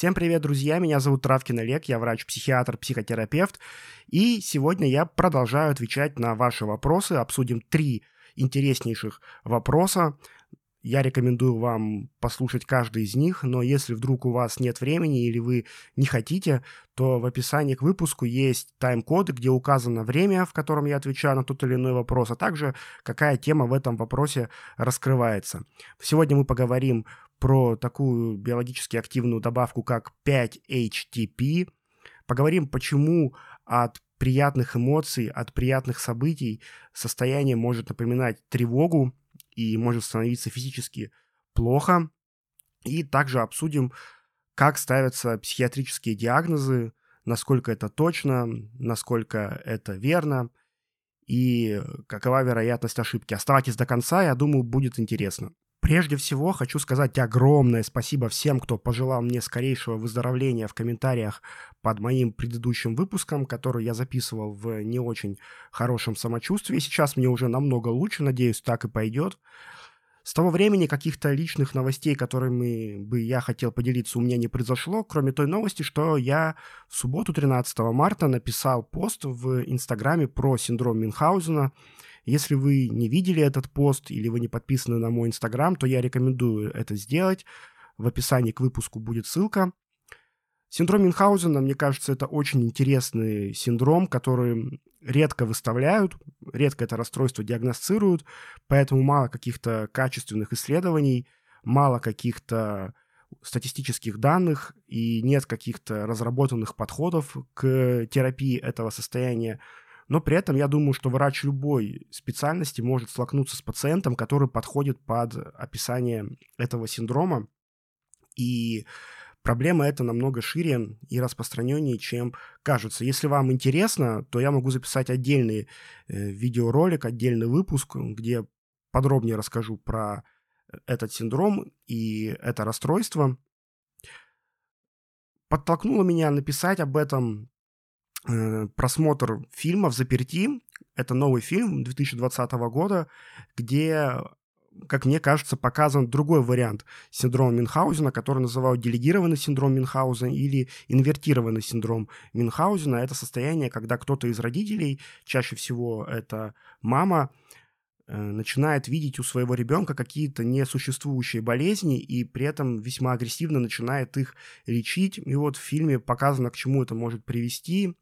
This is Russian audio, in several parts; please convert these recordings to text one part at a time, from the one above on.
Всем привет, друзья! Меня зовут Травкин Олег, я врач-психиатр, психотерапевт. И сегодня я продолжаю отвечать на ваши вопросы. Обсудим три интереснейших вопроса. Я рекомендую вам послушать каждый из них, но если вдруг у вас нет времени или вы не хотите, то в описании к выпуску есть тайм-коды, где указано время, в котором я отвечаю на тот или иной вопрос, а также какая тема в этом вопросе раскрывается. Сегодня мы поговорим про такую биологически активную добавку, как 5-HTP. Поговорим, почему от приятных эмоций, от приятных событий состояние может напоминать тревогу и может становиться физически плохо. И также обсудим, как ставятся психиатрические диагнозы, насколько это точно, насколько это верно и какова вероятность ошибки. Оставайтесь до конца, я думаю, будет интересно. Прежде всего, хочу сказать огромное спасибо всем, кто пожелал мне скорейшего выздоровления в комментариях под моим предыдущим выпуском, который я записывал в не очень хорошем самочувствии. Сейчас мне уже намного лучше, надеюсь, так и пойдет. С того времени каких-то личных новостей, которыми бы я хотел поделиться, у меня не произошло, кроме той новости, что я в субботу 13 марта написал пост в Инстаграме про синдром Мюнхгаузена – если вы не видели этот пост или вы не подписаны на мой инстаграм, то я рекомендую это сделать. В описании к выпуску будет ссылка. Синдром Мюнхгаузена, мне кажется, это очень интересный синдром, который редко выставляют, редко это расстройство диагностируют, поэтому мало каких-то качественных исследований, мало каких-то статистических данных и нет каких-то разработанных подходов к терапии этого состояния. Но при этом я думаю, что врач любой специальности может столкнуться с пациентом, который подходит под описание этого синдрома. И проблема эта намного шире и распространеннее, чем кажется. Если вам интересно, то я могу записать отдельный э, видеоролик, отдельный выпуск, где подробнее расскажу про этот синдром и это расстройство. Подтолкнуло меня написать об этом Э, просмотр фильма «В заперти». Это новый фильм 2020 года, где, как мне кажется, показан другой вариант синдрома Мюнхгаузена, который называют делегированный синдром Мюнхгаузена или инвертированный синдром Мюнхгаузена. Это состояние, когда кто-то из родителей, чаще всего это мама, э, начинает видеть у своего ребенка какие-то несуществующие болезни и при этом весьма агрессивно начинает их лечить. И вот в фильме показано, к чему это может привести.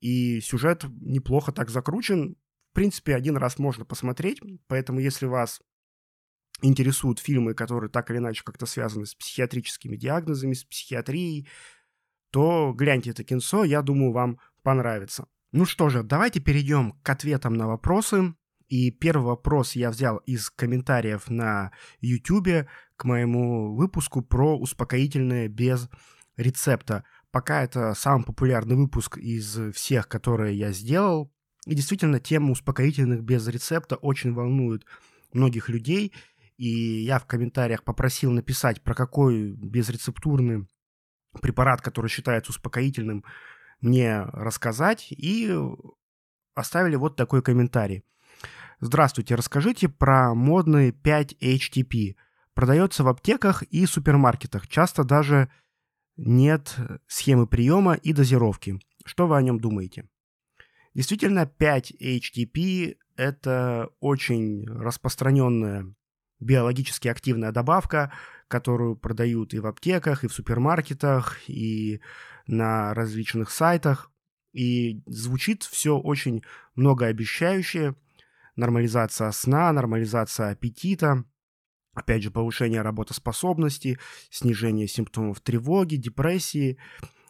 И сюжет неплохо так закручен. В принципе, один раз можно посмотреть, поэтому если вас интересуют фильмы, которые так или иначе как-то связаны с психиатрическими диагнозами, с психиатрией, то гляньте это кинцо, я думаю, вам понравится. Ну что же, давайте перейдем к ответам на вопросы. И первый вопрос я взял из комментариев на YouTube к моему выпуску про успокоительное без рецепта. Пока это самый популярный выпуск из всех, которые я сделал. И действительно, тема успокоительных без рецепта очень волнует многих людей. И я в комментариях попросил написать, про какой безрецептурный препарат, который считается успокоительным, мне рассказать. И оставили вот такой комментарий. Здравствуйте, расскажите про модный 5-HTP. Продается в аптеках и супермаркетах. Часто даже нет схемы приема и дозировки. Что вы о нем думаете? Действительно, 5-HTP – это очень распространенная биологически активная добавка, которую продают и в аптеках, и в супермаркетах, и на различных сайтах. И звучит все очень многообещающе. Нормализация сна, нормализация аппетита, Опять же, повышение работоспособности, снижение симптомов тревоги, депрессии.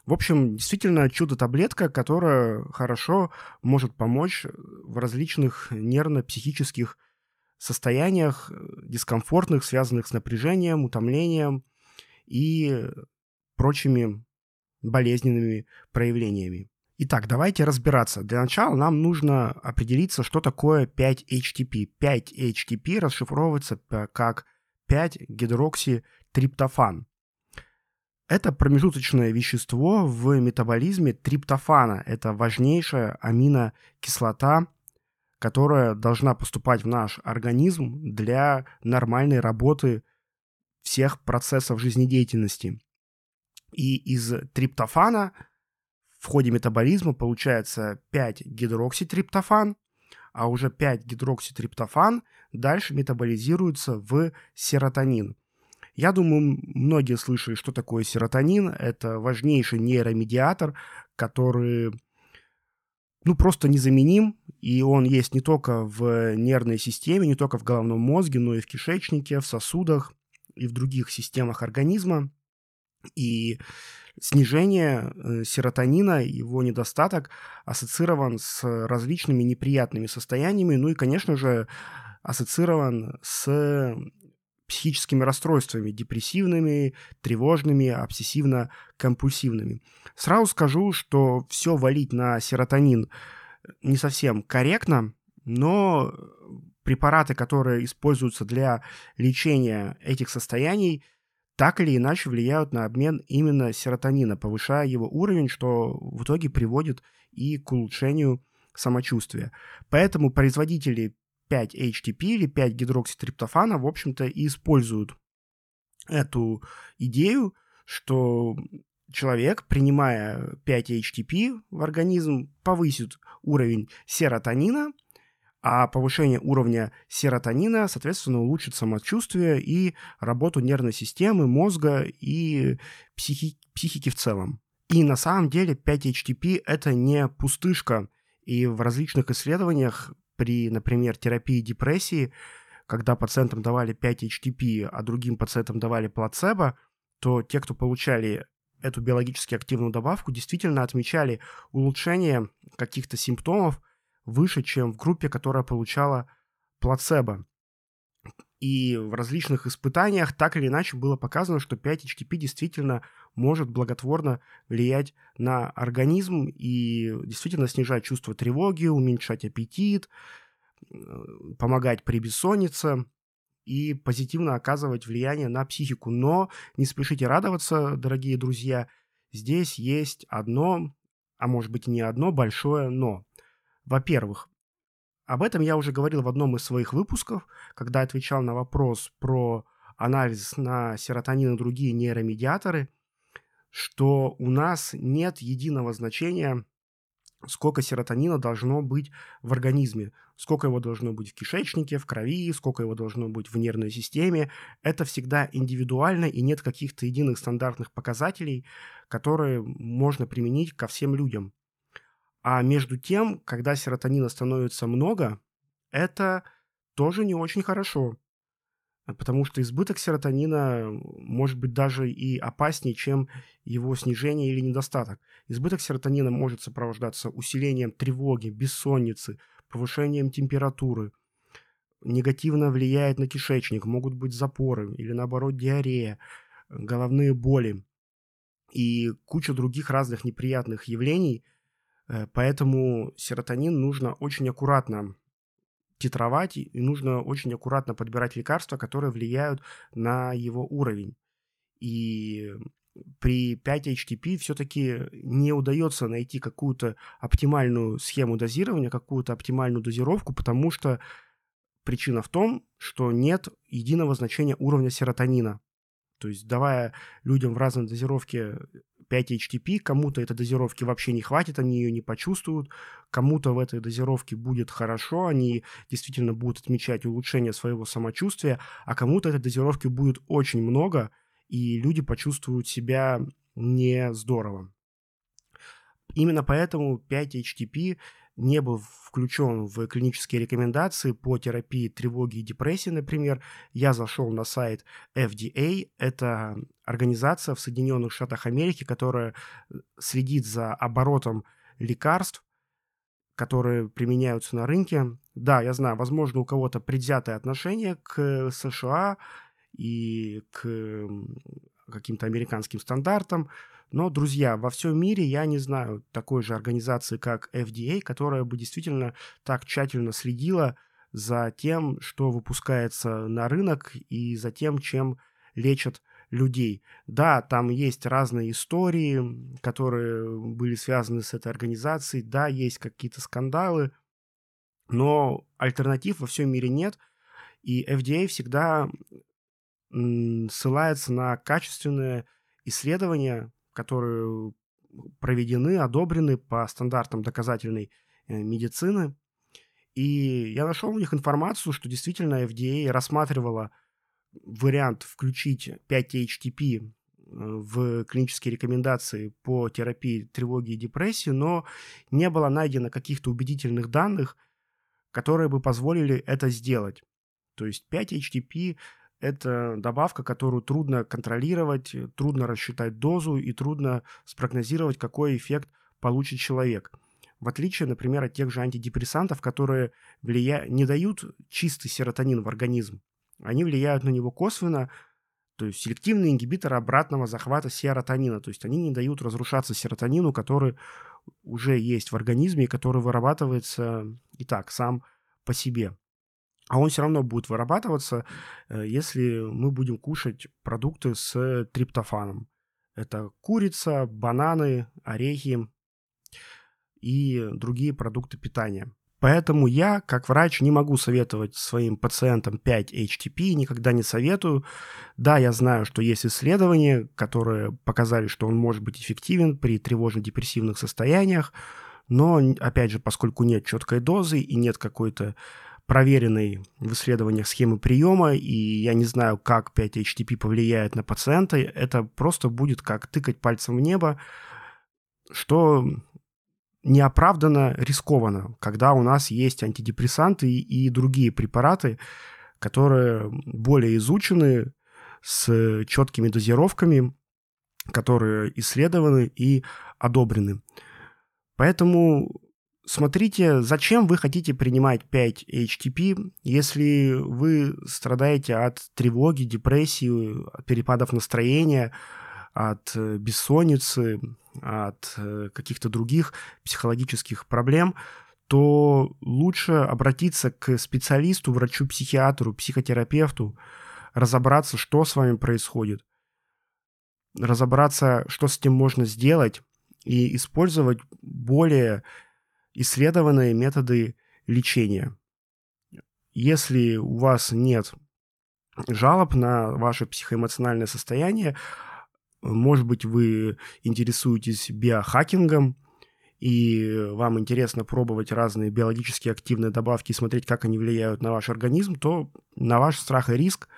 В общем, действительно чудо-таблетка, которая хорошо может помочь в различных нервно-психических состояниях, дискомфортных, связанных с напряжением, утомлением и прочими болезненными проявлениями. Итак, давайте разбираться. Для начала нам нужно определиться, что такое 5-HTP. 5-HTP расшифровывается как 5-гидрокситриптофан. Это промежуточное вещество в метаболизме триптофана. Это важнейшая аминокислота, которая должна поступать в наш организм для нормальной работы всех процессов жизнедеятельности. И из триптофана в ходе метаболизма получается 5-гидрокситриптофан, а уже 5-гидрокситриптофан дальше метаболизируется в серотонин. Я думаю, многие слышали, что такое серотонин. Это важнейший нейромедиатор, который ну, просто незаменим, и он есть не только в нервной системе, не только в головном мозге, но и в кишечнике, в сосудах и в других системах организма. И снижение э, серотонина, его недостаток ассоциирован с различными неприятными состояниями, ну и, конечно же, ассоциирован с психическими расстройствами, депрессивными, тревожными, обсессивно-компульсивными. Сразу скажу, что все валить на серотонин не совсем корректно, но препараты, которые используются для лечения этих состояний, так или иначе влияют на обмен именно серотонина, повышая его уровень, что в итоге приводит и к улучшению самочувствия. Поэтому производители 5-HTP или 5-гидрокситриптофана, в общем-то, и используют эту идею, что человек, принимая 5-HTP в организм, повысит уровень серотонина, а повышение уровня серотонина, соответственно, улучшит самочувствие и работу нервной системы, мозга и психи- психики в целом. И на самом деле 5-HTP – это не пустышка, и в различных исследованиях при, например, терапии депрессии, когда пациентам давали 5-HTP, а другим пациентам давали плацебо, то те, кто получали эту биологически активную добавку, действительно отмечали улучшение каких-то симптомов выше, чем в группе, которая получала плацебо. И в различных испытаниях так или иначе было показано, что 5-HTP действительно может благотворно влиять на организм и действительно снижать чувство тревоги, уменьшать аппетит, э, помогать при бессоннице и позитивно оказывать влияние на психику. Но не спешите радоваться, дорогие друзья. Здесь есть одно, а может быть не одно большое но. Во-первых, об этом я уже говорил в одном из своих выпусков, когда отвечал на вопрос про анализ на серотонин и другие нейромедиаторы – что у нас нет единого значения, сколько серотонина должно быть в организме, сколько его должно быть в кишечнике, в крови, сколько его должно быть в нервной системе. Это всегда индивидуально, и нет каких-то единых стандартных показателей, которые можно применить ко всем людям. А между тем, когда серотонина становится много, это тоже не очень хорошо потому что избыток серотонина может быть даже и опаснее, чем его снижение или недостаток. Избыток серотонина может сопровождаться усилением тревоги, бессонницы, повышением температуры, негативно влияет на кишечник, могут быть запоры или наоборот диарея, головные боли и куча других разных неприятных явлений. Э, поэтому серотонин нужно очень аккуратно титровать, и нужно очень аккуратно подбирать лекарства, которые влияют на его уровень. И при 5-HTP все-таки не удается найти какую-то оптимальную схему дозирования, какую-то оптимальную дозировку, потому что причина в том, что нет единого значения уровня серотонина. То есть давая людям в разной дозировке 5 HTP, кому-то этой дозировки вообще не хватит, они ее не почувствуют, кому-то в этой дозировке будет хорошо, они действительно будут отмечать улучшение своего самочувствия, а кому-то этой дозировки будет очень много, и люди почувствуют себя не здорово. Именно поэтому 5 HTP не был включен в клинические рекомендации по терапии тревоги и депрессии, например, я зашел на сайт FDA, это организация в Соединенных Штатах Америки, которая э, следит за оборотом лекарств, которые применяются на рынке. Да, я знаю, возможно, у кого-то предвзятое отношение к США и к каким-то американским стандартам, но, друзья, во всем мире я не знаю такой же организации, как FDA, которая бы действительно так тщательно следила за тем, что выпускается на рынок и за тем, чем лечат людей. Да, там есть разные истории, которые были связаны с этой организацией, да, есть какие-то скандалы, но альтернатив во всем мире нет, и FDA всегда ссылается на качественные исследования, которые проведены, одобрены по стандартам доказательной э, медицины. И я нашел у них информацию, что действительно FDA рассматривала вариант включить 5-HTP э, в клинические рекомендации по терапии тревоги и депрессии, но не было найдено каких-то убедительных данных, которые бы позволили это сделать. То есть 5-HTP – это добавка, которую трудно контролировать, трудно рассчитать дозу и трудно спрогнозировать, какой эффект получит человек. В отличие, например, от тех же антидепрессантов, которые влия... не дают чистый серотонин в организм. Они влияют на него косвенно, то есть селективные ингибиторы обратного захвата серотонина. То есть они не дают разрушаться серотонину, который уже есть в организме и который вырабатывается и так сам по себе. А он все равно будет вырабатываться, э, если мы будем кушать продукты с триптофаном. Это курица, бананы, орехи и другие продукты питания. Поэтому я, как врач, не могу советовать своим пациентам 5-HTP, никогда не советую. Да, я знаю, что есть исследования, которые показали, что он может быть эффективен при тревожно-депрессивных состояниях, но, опять же, поскольку нет четкой дозы и нет какой-то проверенной в исследованиях схемы приема, и я не знаю, как 5-HTP повлияет на пациента, это просто будет как тыкать пальцем в небо, что неоправданно рискованно, когда у нас есть антидепрессанты и другие препараты, которые более изучены, с четкими дозировками, которые исследованы и одобрены. Поэтому смотрите, зачем вы хотите принимать 5-HTP, если вы страдаете от тревоги, депрессии, от перепадов настроения, от э, бессонницы, от э, каких-то других психологических проблем, то лучше обратиться к специалисту, врачу-психиатру, психотерапевту, разобраться, что с вами происходит, разобраться, что с этим можно сделать, и использовать более исследованные методы лечения. Если у вас нет жалоб на ваше психоэмоциональное состояние, может быть, вы интересуетесь биохакингом, и вам интересно пробовать разные биологически активные добавки и смотреть, как они влияют на ваш организм, то на ваш страх и риск,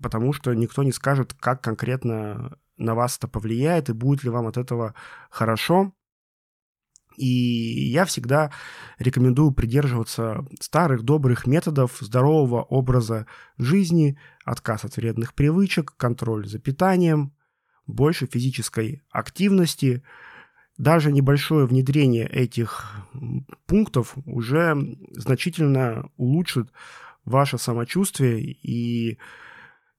потому что никто не скажет, как конкретно на вас это повлияет и будет ли вам от этого хорошо. И я всегда рекомендую придерживаться старых добрых методов здорового образа жизни, отказ от вредных привычек, контроль за питанием – больше физической активности. Даже небольшое внедрение этих пунктов уже значительно улучшит ваше самочувствие и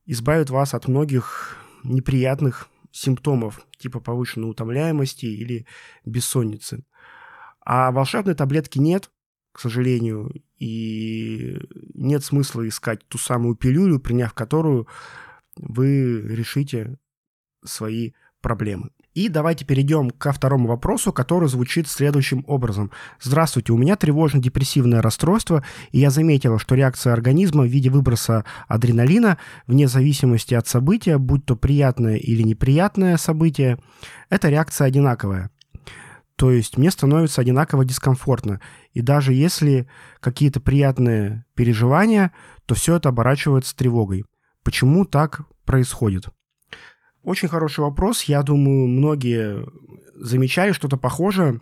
избавит вас от многих неприятных симптомов, типа повышенной утомляемости или бессонницы. А волшебной таблетки нет, к сожалению, и нет смысла искать ту самую пилюлю, приняв которую вы решите свои проблемы. И давайте перейдем ко второму вопросу, который звучит следующим образом. Здравствуйте, у меня тревожно-депрессивное расстройство, и я заметила, что реакция организма в виде выброса адреналина, вне зависимости от события, будь то приятное или неприятное событие, эта реакция одинаковая. То есть мне становится одинаково дискомфортно. И даже если какие-то приятные переживания, то все это оборачивается тревогой. Почему так происходит? Очень хороший вопрос. Я думаю, многие замечали что-то похожее,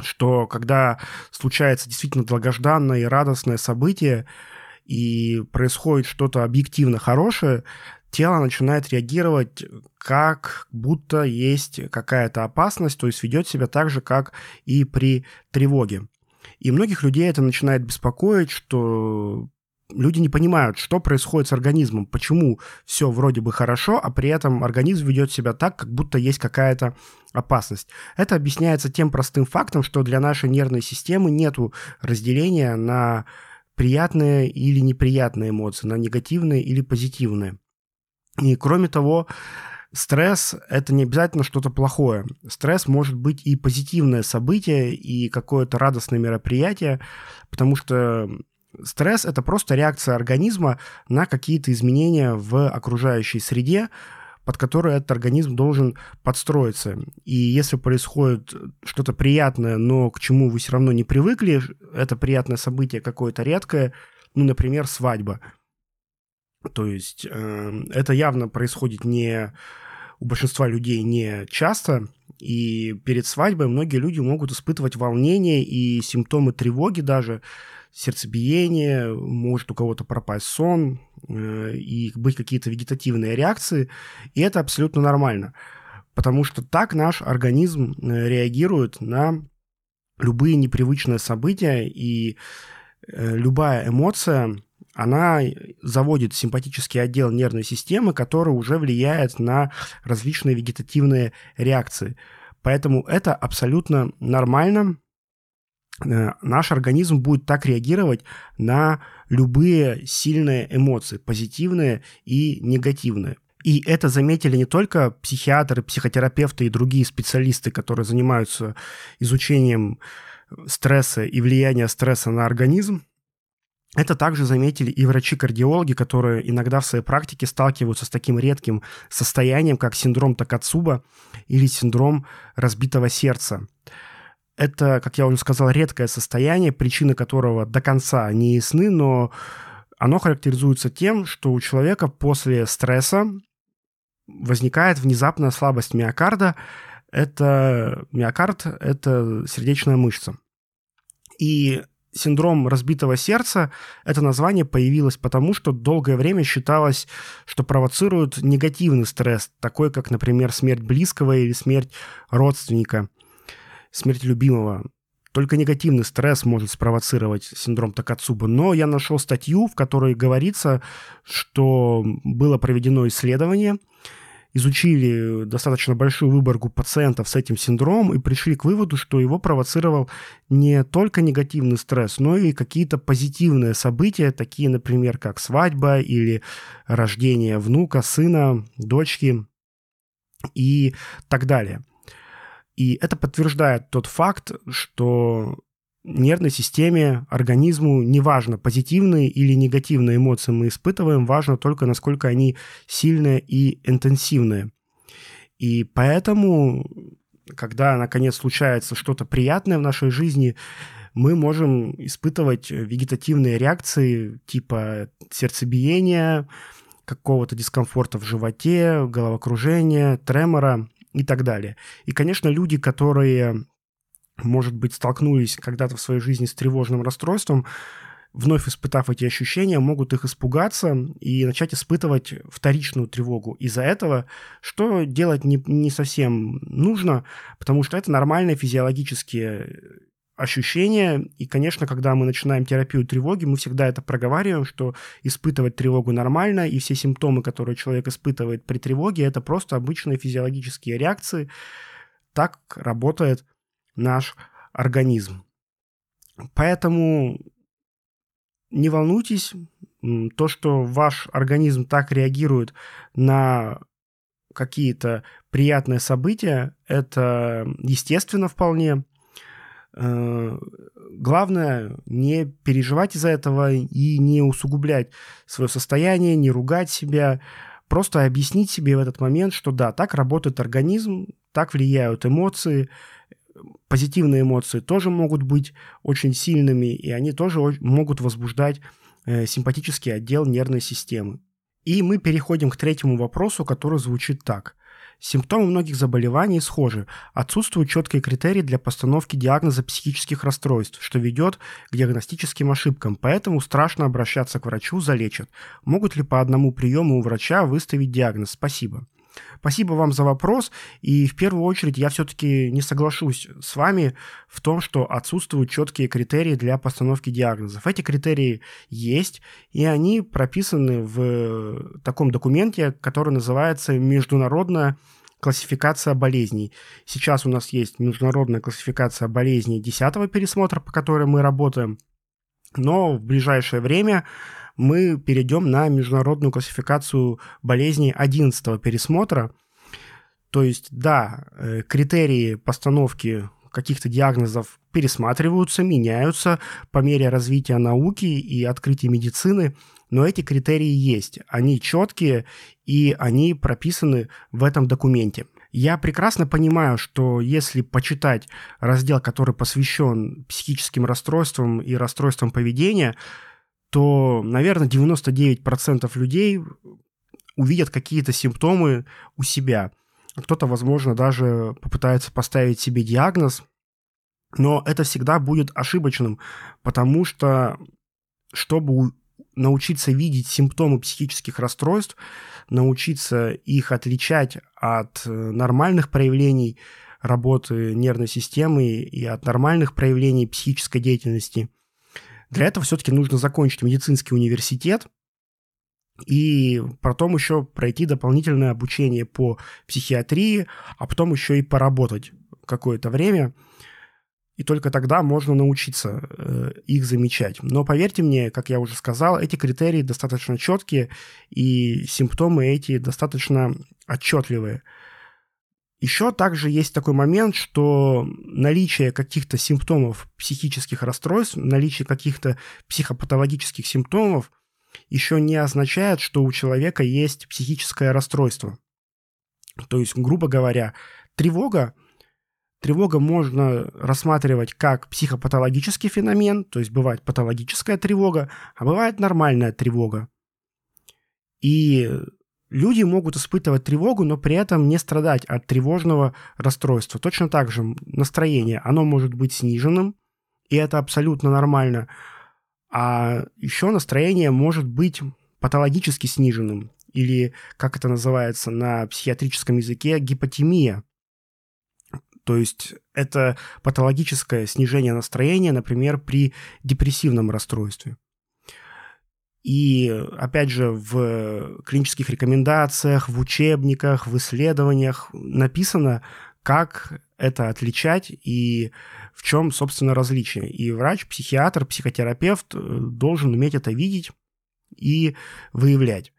что когда случается действительно долгожданное и радостное событие, и происходит что-то объективно хорошее, тело начинает реагировать как будто есть какая-то опасность, то есть ведет себя так же, как и при тревоге. И многих людей это начинает беспокоить, что люди не понимают, что происходит с организмом, почему все вроде бы хорошо, а при этом организм ведет себя так, как будто есть какая-то опасность. Это объясняется тем простым фактом, что для нашей нервной системы нет разделения на приятные или неприятные эмоции, на негативные или позитивные. И кроме того, стресс – это не обязательно что-то плохое. Стресс может быть и позитивное событие, и какое-то радостное мероприятие, потому что Стресс – это просто реакция организма на какие-то изменения в окружающей среде, под которые этот организм должен подстроиться. И если происходит что-то приятное, но к чему вы все равно не привыкли, это приятное событие какое-то редкое, ну, например, свадьба. То есть э, это явно происходит не у большинства людей не часто, и перед свадьбой многие люди могут испытывать волнение и симптомы тревоги даже, сердцебиение, может у кого-то пропасть сон э, и быть какие-то вегетативные реакции, и это абсолютно нормально, потому что так наш организм э, реагирует на любые непривычные события, и э, любая эмоция, она заводит симпатический отдел нервной системы, который уже влияет на различные вегетативные реакции. Поэтому это абсолютно нормально, Э, наш организм будет так реагировать на любые сильные эмоции, позитивные и негативные. И это заметили не только психиатры, психотерапевты и другие специалисты, которые занимаются изучением стресса и влияния стресса на организм. Это также заметили и врачи-кардиологи, которые иногда в своей практике сталкиваются с таким редким состоянием, как синдром Такацуба или синдром разбитого сердца. Это, как я уже сказал, редкое состояние, причины которого до конца не ясны, но оно характеризуется тем, что у человека после стресса возникает внезапная слабость миокарда. Это миокард – это сердечная мышца. И синдром разбитого сердца, это название появилось потому, что долгое время считалось, что провоцирует негативный стресс, такой как, например, смерть близкого или смерть родственника смерть любимого. Только негативный стресс может спровоцировать синдром Такацуба. Но я нашел статью, в которой говорится, что было проведено исследование, изучили достаточно большую выборку пациентов с этим синдромом и пришли к выводу, что его провоцировал не только негативный стресс, но и какие-то позитивные события, такие, например, как свадьба или рождение внука, сына, дочки и так далее. И это подтверждает тот факт, что нервной системе, организму неважно, позитивные или негативные эмоции мы испытываем, важно только, насколько они сильные и интенсивные. И поэтому, когда, наконец, случается что-то приятное в нашей жизни, мы можем испытывать вегетативные реакции типа сердцебиения, какого-то дискомфорта в животе, головокружения, тремора и так далее. И, конечно, люди, которые, может быть, столкнулись когда-то в своей жизни с тревожным расстройством, вновь испытав эти ощущения, могут их испугаться и начать испытывать вторичную тревогу из-за этого, что делать не, не совсем нужно, потому что это нормальные физиологические ощущения. И, конечно, когда мы начинаем терапию тревоги, мы всегда это проговариваем, что испытывать тревогу нормально, и все симптомы, которые человек испытывает при тревоге, это просто обычные физиологические реакции. Так работает наш организм. Поэтому не волнуйтесь, то, что ваш организм так реагирует на какие-то приятные события, это естественно вполне. Э, главное не переживать из-за этого и не усугублять свое состояние, не ругать себя, просто объяснить себе в этот момент, что да, так работает организм, так влияют эмоции, позитивные эмоции тоже могут быть очень сильными, и они тоже могут возбуждать э, симпатический отдел нервной системы. И мы переходим к третьему вопросу, который звучит так. Симптомы многих заболеваний схожи. Отсутствуют четкие критерии для постановки диагноза психических расстройств, что ведет к диагностическим ошибкам, поэтому страшно обращаться к врачу, залечат. Могут ли по одному приему у врача выставить диагноз? Спасибо. Спасибо вам за вопрос. И в первую очередь я все-таки не соглашусь с вами в том, что отсутствуют четкие критерии для постановки диагнозов. Эти критерии есть, и они прописаны в таком документе, который называется «Международная классификация болезней. Сейчас у нас есть международная классификация болезней 10 пересмотра, по которой мы работаем, но в ближайшее время мы перейдем на международную классификацию болезней 11 пересмотра. То есть, да, э, критерии постановки каких-то диагнозов пересматриваются, меняются по мере развития науки и открытия медицины, но эти критерии есть. Они четкие, и они прописаны в этом документе. Я прекрасно понимаю, что если почитать раздел, который посвящен психическим расстройствам и расстройствам поведения, то, наверное, 99% людей увидят какие-то симптомы у себя. Кто-то, возможно, даже попытается поставить себе диагноз, но это всегда будет ошибочным, потому что чтобы научиться видеть симптомы психических расстройств, научиться их отличать от э, нормальных проявлений работы нервной системы и от нормальных проявлений психической деятельности. Для этого все-таки нужно закончить медицинский университет и потом еще пройти дополнительное обучение по психиатрии, а потом еще и поработать какое-то время – и только тогда можно научиться э, их замечать. Но поверьте мне, как я уже сказал, эти критерии достаточно четкие, и симптомы эти достаточно отчетливые. Еще также есть такой момент, что наличие каких-то симптомов психических расстройств, наличие каких-то психопатологических симптомов еще не означает, что у человека есть психическое расстройство. То есть, грубо говоря, тревога Тревога можно рассматривать как психопатологический феномен, то есть бывает патологическая тревога, а бывает нормальная тревога. И люди могут испытывать тревогу, но при этом не страдать от тревожного расстройства. Точно так же настроение, оно может быть сниженным, и это абсолютно нормально. А еще настроение может быть патологически сниженным, или, как это называется на психиатрическом языке, гипотемия. То есть это патологическое снижение настроения, например, при депрессивном расстройстве. И, опять же, в клинических рекомендациях, в учебниках, в исследованиях написано, как это отличать и в чем, собственно, различие. И врач, психиатр, психотерапевт э, должен уметь это видеть и выявлять.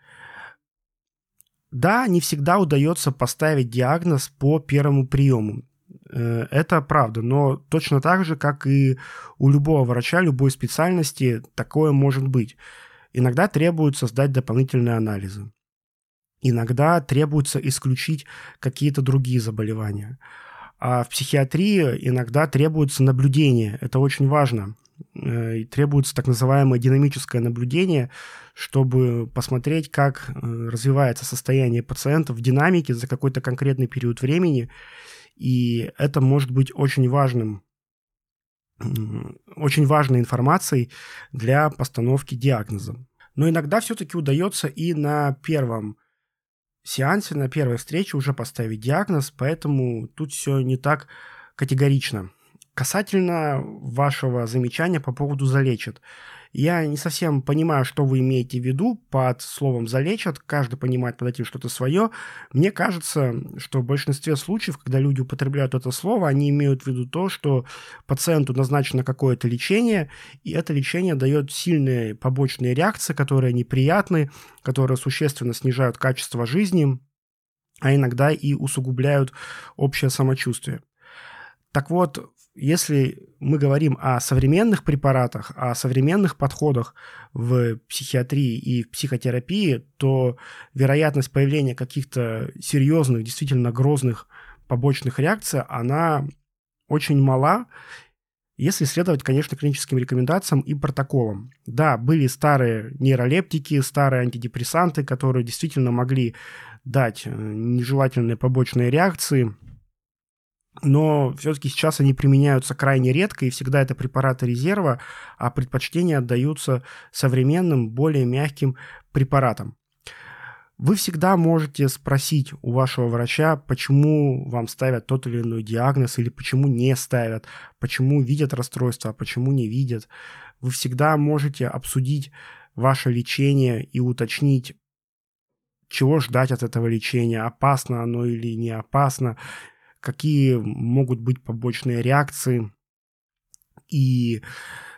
Да, не всегда удается поставить диагноз по первому приему. Э, это правда, но точно так же, как и у любого врача, любой специальности, такое может быть. Иногда требуется сдать дополнительные анализы. Иногда требуется исключить какие-то другие заболевания. А в психиатрии иногда требуется наблюдение. Это очень важно. Э, и требуется так называемое динамическое наблюдение, чтобы посмотреть, как э, развивается состояние пациента в динамике за какой-то конкретный период времени и это может быть очень важным, очень важной информацией для постановки диагноза. Но иногда все-таки удается и на первом сеансе, на первой встрече уже поставить диагноз, поэтому тут все не так категорично. Касательно вашего замечания по поводу залечат. Я не совсем понимаю, что вы имеете в виду под словом «залечат». Каждый понимает под этим что-то свое. Мне кажется, что в большинстве случаев, когда люди употребляют это слово, они имеют в виду то, что пациенту назначено какое-то лечение, и это лечение дает сильные побочные реакции, которые неприятны, которые существенно снижают качество жизни, а иногда и усугубляют общее самочувствие. Так вот, если мы говорим о современных препаратах, о современных подходах в психиатрии и в психотерапии, то вероятность появления каких-то серьезных, действительно грозных побочных реакций, она очень мала, если следовать, конечно, клиническим рекомендациям и протоколам. Да, были старые нейролептики, старые антидепрессанты, которые действительно могли дать э, нежелательные побочные реакции – но все-таки сейчас они применяются крайне редко, и всегда это препараты резерва, а предпочтения отдаются современным, более мягким препаратам. Вы всегда можете спросить у вашего врача, почему вам ставят тот или иной диагноз, или почему не ставят, почему видят расстройство, а почему не видят. Вы всегда можете обсудить ваше лечение и уточнить, чего ждать от этого лечения, опасно оно или не опасно какие могут быть побочные реакции и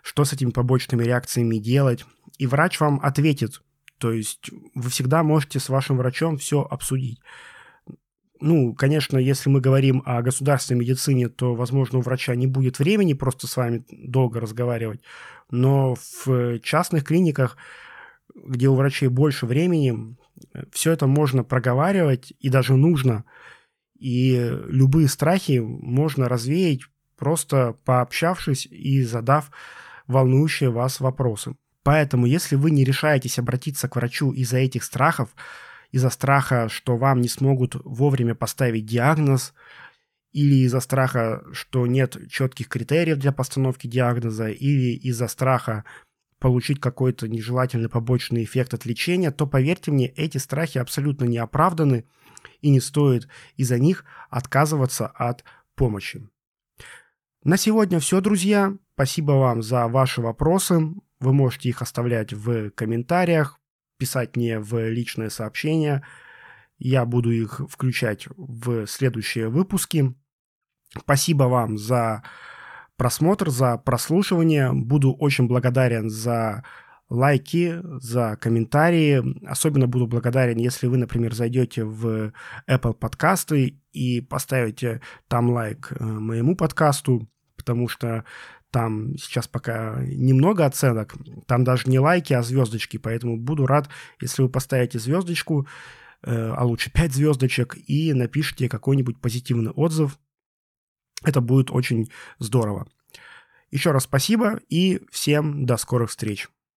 что с этими побочными реакциями делать. И врач вам ответит. То есть вы всегда можете с вашим врачом все обсудить. ну, конечно, если мы говорим о государственной медицине, то, возможно, у врача не будет времени просто с вами долго разговаривать. Но в частных клиниках, где у врачей больше времени, все это можно проговаривать и даже нужно. И любые страхи можно развеять, просто пообщавшись и задав волнующие вас вопросы. Поэтому, если вы не решаетесь обратиться к врачу из-за этих страхов, из-за страха, что вам не смогут вовремя поставить диагноз, или из-за страха, что нет четких критериев для постановки диагноза, или из-за страха получить какой-то нежелательный побочный эффект от лечения, то, поверьте мне, эти страхи абсолютно не оправданы, и не стоит из-за них отказываться от помощи. На сегодня все, друзья. Спасибо вам за ваши вопросы. Вы можете их оставлять в комментариях, писать мне в личные сообщения. Я буду их включать в следующие выпуски. Спасибо вам за просмотр, за прослушивание. Буду очень благодарен за лайки, за комментарии. Особенно буду благодарен, если вы, например, зайдете в Apple подкасты и поставите там лайк э, моему подкасту, потому что там сейчас пока немного оценок, там даже не лайки, а звездочки, поэтому буду рад, если вы поставите звездочку, э, а лучше 5 звездочек, и напишите какой-нибудь позитивный отзыв. Это будет очень здорово. Еще раз спасибо и всем до скорых встреч.